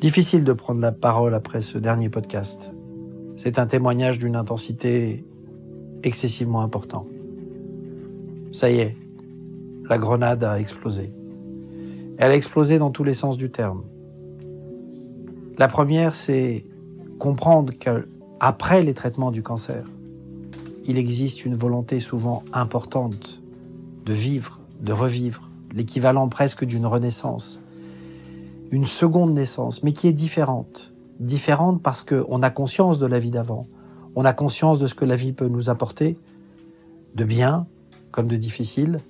Difficile de prendre la parole après ce dernier podcast. C'est un témoignage d'une intensité excessivement important. Ça y est, la grenade a explosé. Elle a explosé dans tous les sens du terme. La première, c'est comprendre qu'après les traitements du cancer, il existe une volonté souvent importante de vivre, de revivre, l'équivalent presque d'une renaissance, une seconde naissance, mais qui est différente. Différente parce qu'on a conscience de la vie d'avant, on a conscience de ce que la vie peut nous apporter, de bien comme de difficile,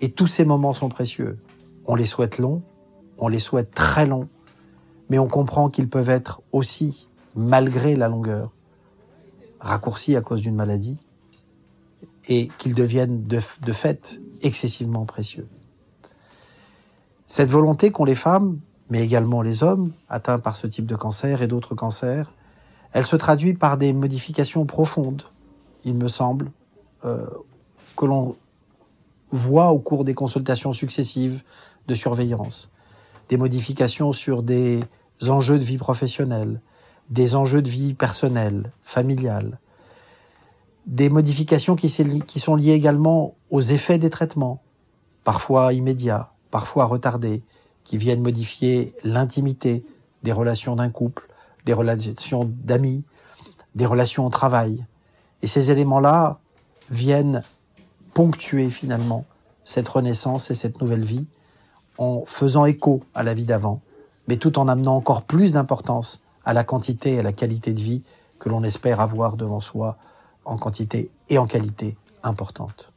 et tous ces moments sont précieux. On les souhaite longs, on les souhaite très longs, mais on comprend qu'ils peuvent être aussi, malgré la longueur, raccourcis à cause d'une maladie, et qu'ils deviennent de, de fait excessivement précieux. Cette volonté qu'ont les femmes mais également les hommes atteints par ce type de cancer et d'autres cancers, elle se traduit par des modifications profondes, il me semble, euh, que l'on voit au cours des consultations successives de surveillance. Des modifications sur des enjeux de vie professionnelle, des enjeux de vie personnelle, familiale, des modifications qui, qui sont liées également aux effets des traitements, parfois immédiats, parfois retardés, qui viennent modifier l'intimité des relations d'un couple, des relations d'amis, des relations au travail. Et ces éléments-là viennent ponctuer finalement cette renaissance et cette nouvelle vie en faisant écho à la vie d'avant, mais tout en amenant encore plus d'importance à la quantité et à la qualité de vie que l'on espère avoir devant soi en quantité et en qualité importante.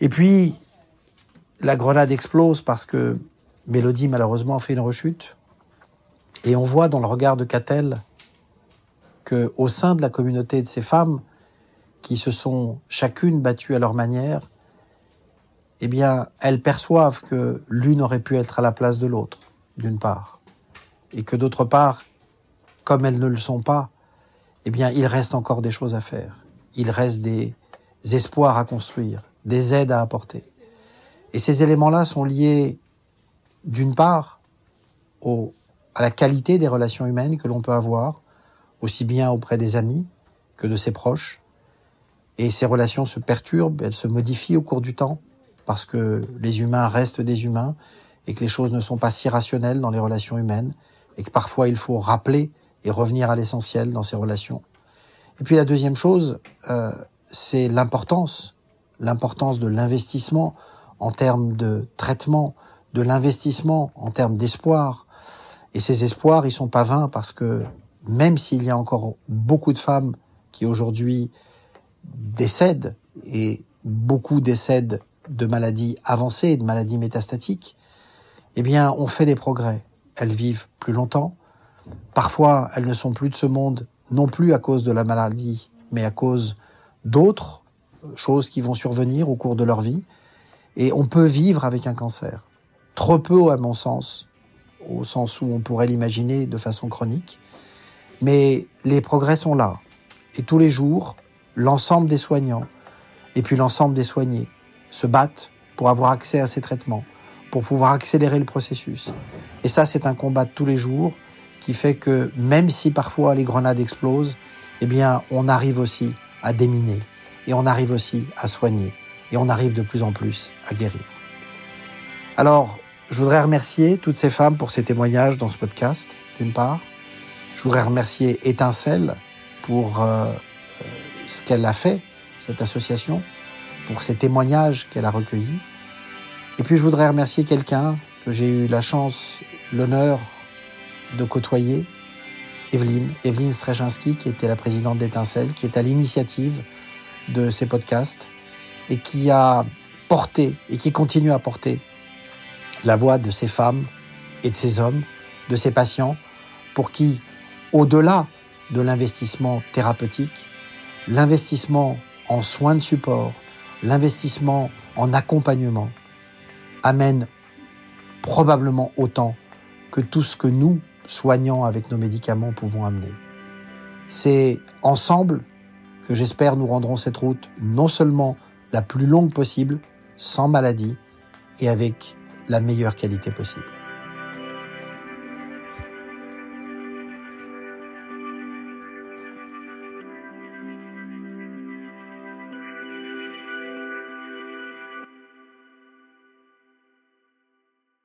Et puis, la grenade explose parce que Mélodie, malheureusement, fait une rechute. Et on voit dans le regard de Catel qu'au sein de la communauté de ces femmes, qui se sont chacune battues à leur manière, eh bien, elles perçoivent que l'une aurait pu être à la place de l'autre, d'une part, et que d'autre part, comme elles ne le sont pas, eh bien, il reste encore des choses à faire. Il reste des espoirs à construire, des aides à apporter. Et ces éléments-là sont liés, d'une part, à la qualité des relations humaines que l'on peut avoir, aussi bien auprès des amis que de ses proches. Et ces relations se perturbent, elles se modifient au cours du temps, parce que les humains restent des humains, et que les choses ne sont pas si rationnelles dans les relations humaines, et que parfois il faut rappeler et revenir à l'essentiel dans ces relations. Et puis la deuxième chose, euh, c'est l'importance, l'importance de l'investissement en termes de traitement, de l'investissement, en termes d'espoir. Et ces espoirs, ils sont pas vains parce que même s'il y a encore beaucoup de femmes qui aujourd'hui décèdent et beaucoup décèdent de maladies avancées, de maladies métastatiques, eh bien, on fait des progrès. Elles vivent plus longtemps. Parfois, elles ne sont plus de ce monde, non plus à cause de la maladie, mais à cause d'autres choses qui vont survenir au cours de leur vie. Et on peut vivre avec un cancer. Trop peu, à mon sens, au sens où on pourrait l'imaginer de façon chronique. Mais les progrès sont là. Et tous les jours, l'ensemble des soignants et puis l'ensemble des soignés se battent pour avoir accès à ces traitements, pour pouvoir accélérer le processus. Et ça, c'est un combat de tous les jours qui fait que même si parfois les grenades explosent, eh bien, on arrive aussi à déminer et on arrive aussi à soigner et on arrive de plus en plus à guérir. Alors, je voudrais remercier toutes ces femmes pour ces témoignages dans ce podcast, d'une part. Je voudrais remercier Étincelle pour euh, euh, ce qu'elle a fait, cette association, pour ces témoignages qu'elle a recueillis. Et puis je voudrais remercier quelqu'un que j'ai eu la chance, l'honneur de côtoyer, Evelyne, Evelyne Strechinski, qui était la présidente d'Étincelle, qui est à l'initiative de ces podcasts et qui a porté et qui continue à porter la voix de ces femmes et de ces hommes, de ces patients, pour qui, au-delà de l'investissement thérapeutique, l'investissement en soins de support, l'investissement en accompagnement amène probablement autant que tout ce que nous, soignants avec nos médicaments, pouvons amener. C'est ensemble que j'espère nous rendrons cette route non seulement la plus longue possible, sans maladie et avec la meilleure qualité possible.